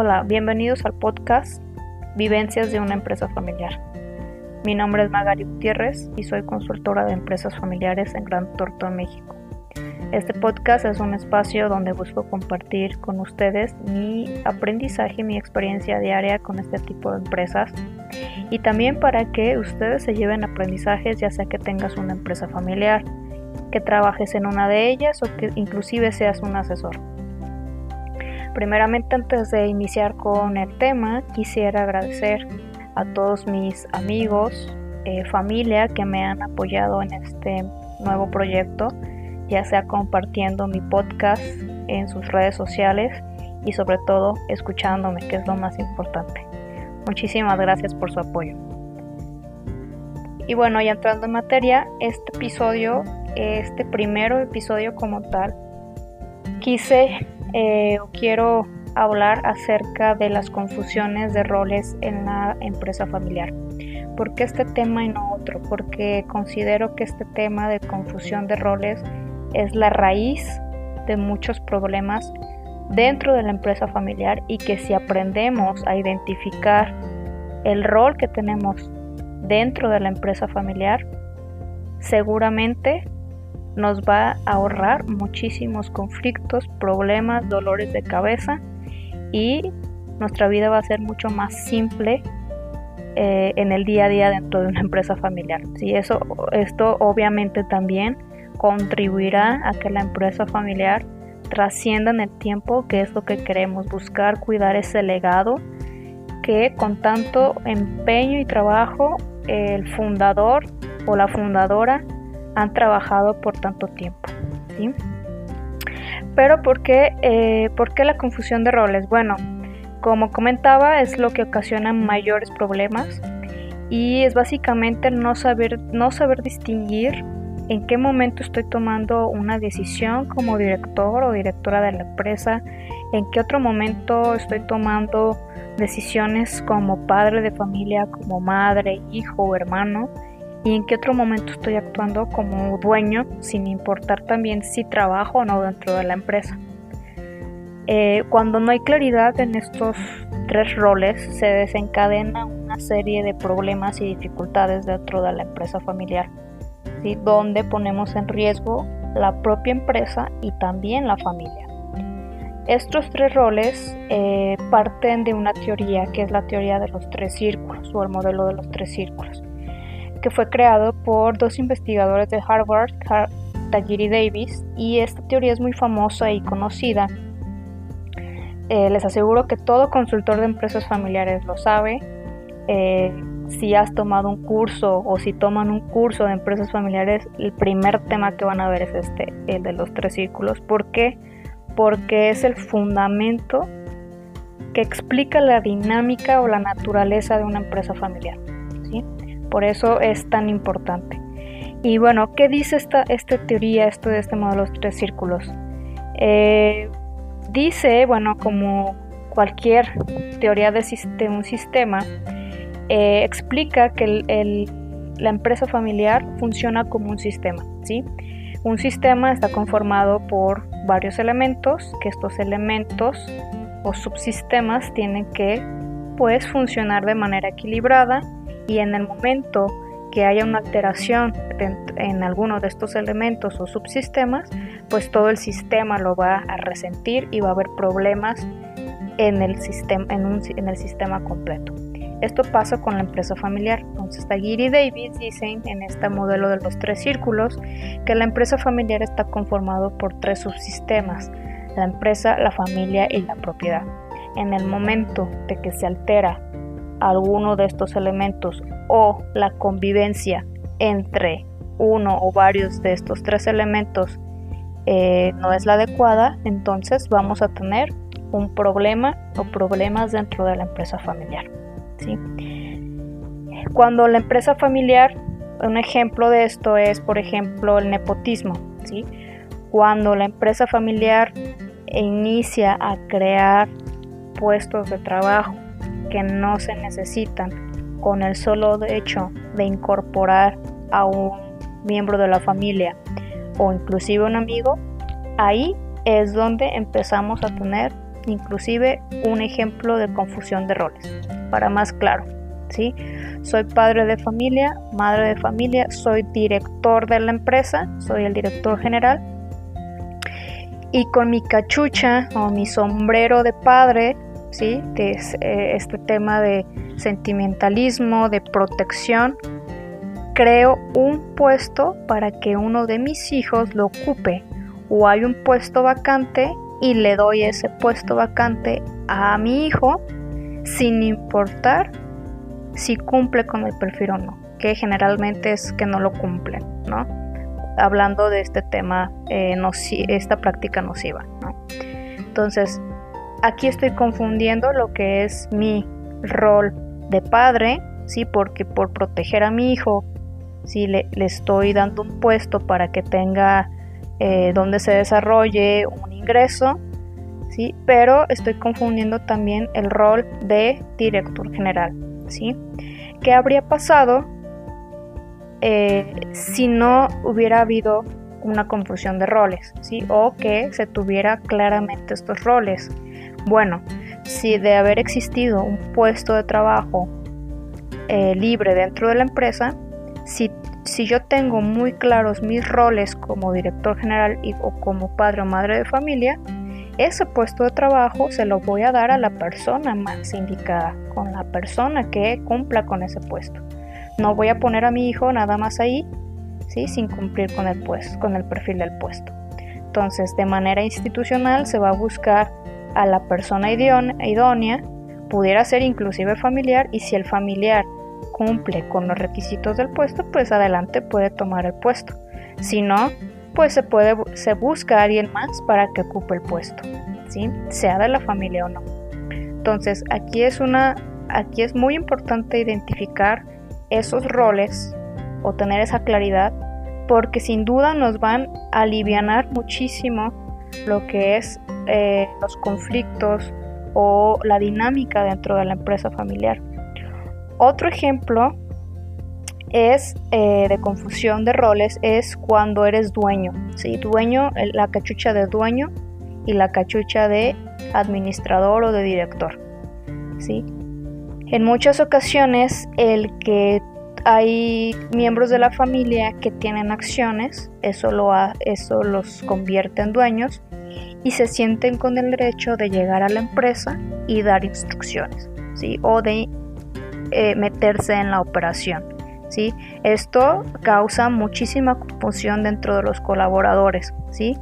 Hola, bienvenidos al podcast Vivencias de una empresa familiar. Mi nombre es Magari Gutiérrez y soy consultora de empresas familiares en Gran Torto, México. Este podcast es un espacio donde busco compartir con ustedes mi aprendizaje mi experiencia diaria con este tipo de empresas y también para que ustedes se lleven aprendizajes ya sea que tengas una empresa familiar, que trabajes en una de ellas o que inclusive seas un asesor. Primeramente antes de iniciar con el tema quisiera agradecer a todos mis amigos, eh, familia que me han apoyado en este nuevo proyecto ya sea compartiendo mi podcast en sus redes sociales y sobre todo escuchándome, que es lo más importante. Muchísimas gracias por su apoyo. Y bueno, ya entrando en materia, este episodio, este primero episodio como tal, quise eh, quiero hablar acerca de las confusiones de roles en la empresa familiar. ¿Por qué este tema y no otro? Porque considero que este tema de confusión de roles es la raíz de muchos problemas dentro de la empresa familiar y que si aprendemos a identificar el rol que tenemos dentro de la empresa familiar, seguramente nos va a ahorrar muchísimos conflictos, problemas, dolores de cabeza y nuestra vida va a ser mucho más simple eh, en el día a día dentro de una empresa familiar. Sí, eso, esto obviamente también contribuirá a que la empresa familiar trascienda en el tiempo, que es lo que queremos, buscar cuidar ese legado que con tanto empeño y trabajo el fundador o la fundadora han trabajado por tanto tiempo. Pero ¿por qué, eh, ¿por qué la confusión de roles? Bueno, como comentaba, es lo que ocasiona mayores problemas y es básicamente no saber, no saber distinguir en qué momento estoy tomando una decisión como director o directora de la empresa, en qué otro momento estoy tomando decisiones como padre de familia, como madre, hijo o hermano, y en qué otro momento estoy actuando como dueño, sin importar también si trabajo o no dentro de la empresa. Eh, cuando no hay claridad en estos tres roles, se desencadena una serie de problemas y dificultades dentro de la empresa familiar donde ponemos en riesgo la propia empresa y también la familia. Estos tres roles eh, parten de una teoría que es la teoría de los tres círculos o el modelo de los tres círculos, fue creado por dos investigadores de Harvard, Tajiri Davis, y esta teoría es muy famosa y conocida. Eh, les aseguro que todo consultor de empresas familiares lo sabe. Eh, si has tomado un curso o si toman un curso de empresas familiares, el primer tema que van a ver es este, el de los tres círculos. ¿Por qué? Porque es el fundamento que explica la dinámica o la naturaleza de una empresa familiar. Por eso es tan importante. Y bueno, ¿qué dice esta, esta teoría, esto de este modelo de tres círculos? Eh, dice, bueno, como cualquier teoría de, un sistema, eh, explica que la empresa familiar funciona como un sistema, ¿sí? Un sistema está conformado por varios elementos, que estos elementos o subsistemas tienen que pues funcionar de manera equilibrada y en el momento que haya una alteración en alguno de estos elementos o subsistemas, pues todo el sistema lo va a resentir y va a haber problemas en el sistema, en el sistema completo. Esto pasa con la empresa familiar. Entonces, Taguir y Davis dicen en este modelo de los tres círculos que la empresa familiar está conformado por tres subsistemas, la empresa, la familia y la propiedad. En el momento de que se altera alguno de estos elementos o la convivencia entre uno o varios de estos tres elementos eh, no es la adecuada, entonces vamos a tener un problema o problemas dentro de la empresa familiar. Cuando la empresa familiar, un ejemplo de esto es, por ejemplo, el nepotismo. ¿sí? Cuando la empresa familiar inicia a crear puestos de trabajo que no se necesitan con el solo hecho de incorporar a un miembro de la familia o inclusive un amigo, ahí es donde empezamos a tener inclusive un ejemplo de confusión de roles, para más claro. ¿sí? Soy padre de familia, madre de familia, soy director de la empresa, soy el director general. Y con mi cachucha o mi sombrero de padre, ¿sí? Eh, este tema de sentimentalismo, de protección, creo un puesto para que uno de mis hijos lo ocupe o hay un puesto vacante y le doy ese puesto vacante a mi hijo sin importar si cumple con el perfil o no, que generalmente es que no lo cumplen, ¿no? Hablando de este tema, eh, esta práctica nociva, ¿no? Entonces, aquí estoy confundiendo lo que es mi rol de padre, ¿sí? Porque por proteger a mi hijo, si le, estoy dando un puesto para que tenga eh, donde se desarrolle un ingreso, ¿sí? Pero estoy confundiendo también el rol de director general, ¿sí? ¿Qué habría pasado eh, si no hubiera habido una confusión de roles, ¿sí? O que se tuviera claramente estos roles. Bueno, si de haber existido un puesto de trabajo eh, libre dentro de la empresa, si, si, yo tengo muy claros mis roles como director general y, o como padre o madre de familia, ese puesto de trabajo se lo voy a dar a la persona más indicada, con la persona que cumpla con ese puesto. No voy a poner a mi hijo nada más ahí, ¿sí? sin cumplir con el, puesto, con el perfil del puesto. Entonces, de manera institucional se va a buscar a la persona idónea, pudiera ser inclusive familiar, y si el familiar cumple con los requisitos del puesto, pues adelante puede tomar el puesto. Si no, pues se puede se busca a alguien más para que ocupe el puesto, ¿sí? Sea de la familia o no. Entonces, aquí es una aquí es muy importante identificar esos roles o tener esa claridad porque sin duda nos van a aliviar muchísimo lo que es eh, los conflictos o la dinámica dentro de la empresa familiar. Otro ejemplo es eh, de confusión de roles es cuando eres dueño, ¿sí? Dueño, la cachucha de dueño y la cachucha de administrador o de director, ¿sí? En muchas ocasiones el que hay miembros de la familia que tienen acciones, eso, lo eso los convierte en dueños y se sienten con el derecho de llegar a la empresa y dar instrucciones, ¿sí? O de eh, meterse en la operación. ¿sí? Esto causa muchísima confusión dentro de los colaboradores, ¿sí?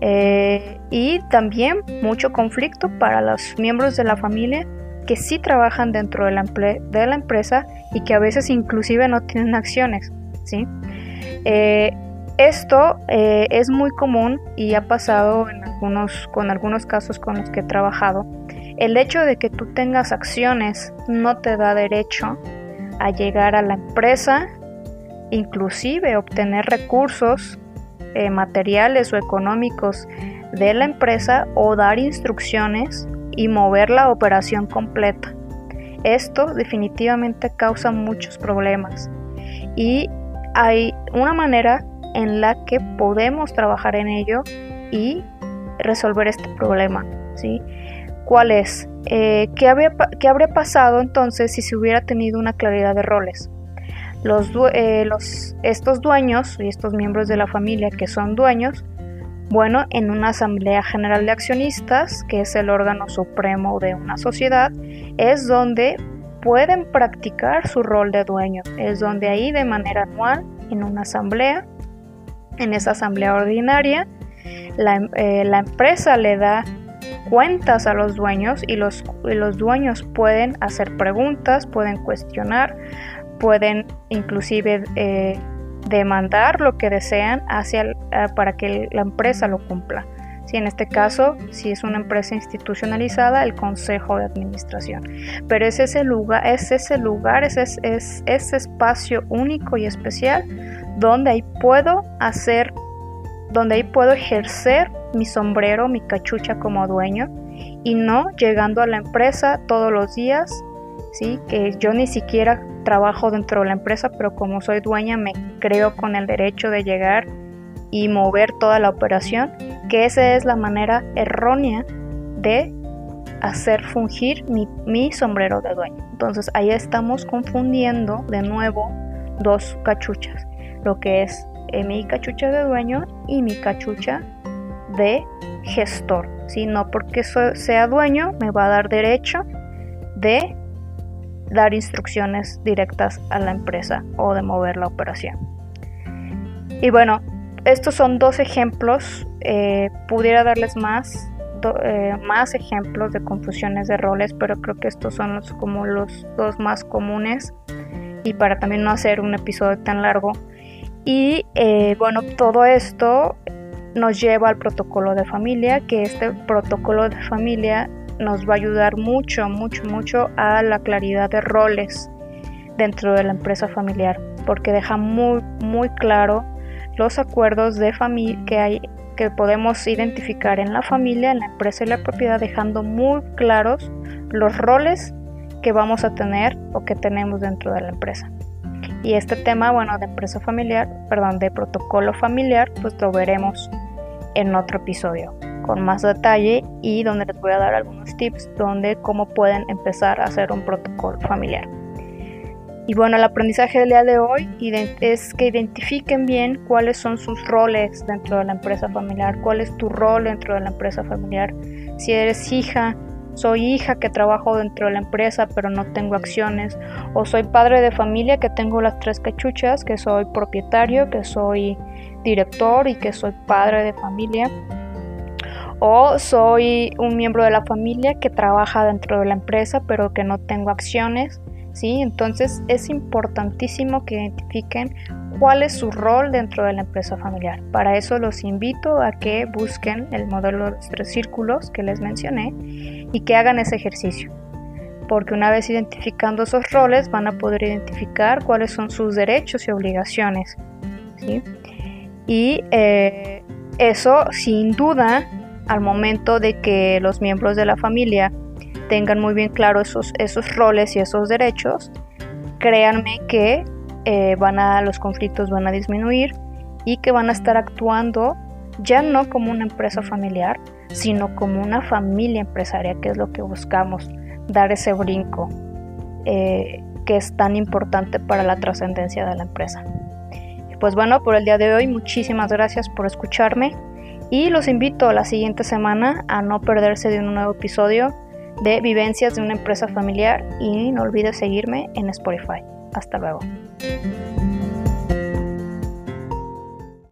Eh, y también mucho conflicto para los miembros de la familia que sí trabajan dentro de la, empresa y que a veces inclusive no tienen acciones, ¿sí? Eh, esto eh, es muy común y ha pasado en algunos, con algunos casos con los que he trabajado. El hecho de que tú tengas acciones no te da derecho a llegar a la empresa, inclusive obtener recursos eh, materiales o económicos de la empresa o dar instrucciones y mover la operación completa. Esto definitivamente causa muchos problemas y hay una manera en la que podemos trabajar en ello y resolver este problema, ¿sí? ¿Cuál es? Eh, ¿qué, habría pasado entonces si se hubiera tenido una claridad de roles? Los, eh, los, estos dueños y estos miembros de la familia que son dueños, bueno, en una asamblea general de accionistas, que es el órgano supremo de una sociedad, es donde pueden practicar su rol de dueño. Es donde ahí de manera anual, en una asamblea, en esa asamblea ordinaria, la, eh, la empresa le da cuentas a los dueños y los, los dueños pueden hacer preguntas, pueden cuestionar, pueden inclusive eh, demandar lo que desean hacia, eh, para que la empresa lo cumpla. Si en este caso, si es una empresa institucionalizada, el consejo de administración. Pero es ese lugar, es ese lugar, es, es ese espacio único y especial donde ahí puedo hacer, donde ahí puedo ejercer mi sombrero, mi cachucha como dueño y no llegando a la empresa todos los días, ¿sí? que yo ni siquiera trabajo dentro de la empresa, pero como soy dueña me creo con el derecho de llegar y mover toda la operación, que esa es la manera errónea de hacer fungir mi, sombrero de dueño. Entonces ahí estamos confundiendo de nuevo dos cachuchas, lo que es eh, mi cachucha de dueño y mi cachucha de gestor. Si No porque sea dueño me va a dar derecho de dar instrucciones directas a la empresa o de mover la operación. Y bueno, estos son dos ejemplos. Eh, pudiera darles más, eh, más ejemplos de confusiones de roles, pero creo que estos son como los dos más comunes. Y para también no hacer un episodio tan largo. Y eh, bueno, todo esto nos lleva al protocolo de familia, que este protocolo de familia nos va a ayudar mucho, mucho, mucho a la claridad de roles dentro de la empresa familiar, porque deja muy, muy claro los acuerdos de familia que hay que podemos identificar en la familia, en la empresa y la propiedad, dejando muy claros los roles que vamos a tener o que tenemos dentro de la empresa. Y este tema, bueno, de empresa familiar, perdón, de protocolo familiar, pues lo veremos en otro episodio con más detalle y donde les voy a dar algunos tips donde cómo pueden empezar a hacer un protocolo familiar. Y bueno, el aprendizaje del día de hoy es que identifiquen bien cuáles son sus roles dentro de la empresa familiar, cuál es tu rol dentro de la empresa familiar. Si eres hija, soy hija que trabajo dentro de la empresa pero no tengo acciones, o soy padre de familia que tengo las tres cachuchas, que soy propietario, que soy director y que soy padre de familia o soy un miembro de la familia que trabaja dentro de la empresa pero que no tengo acciones, ¿sí? Entonces es importantísimo que identifiquen cuál es su rol dentro de la empresa familiar. Para eso los invito a que busquen el modelo de los tres círculos que les mencioné y que hagan ese ejercicio. Porque una vez identificando esos roles van a poder identificar cuáles son sus derechos y obligaciones. Y eh, eso sin duda al momento de que los miembros de la familia tengan muy bien claro esos, esos roles y esos derechos, créanme que eh, van a, los conflictos van a disminuir y que van a estar actuando ya no como una empresa familiar, sino como una familia empresaria, que es lo que buscamos, dar ese brinco eh, que es tan importante para la trascendencia de la empresa. Pues bueno, por el día de hoy, muchísimas gracias por escucharme. Y los invito a la siguiente semana a no perderse de un nuevo episodio de Vivencias de una empresa familiar y no olvides seguirme en Spotify. Hasta luego.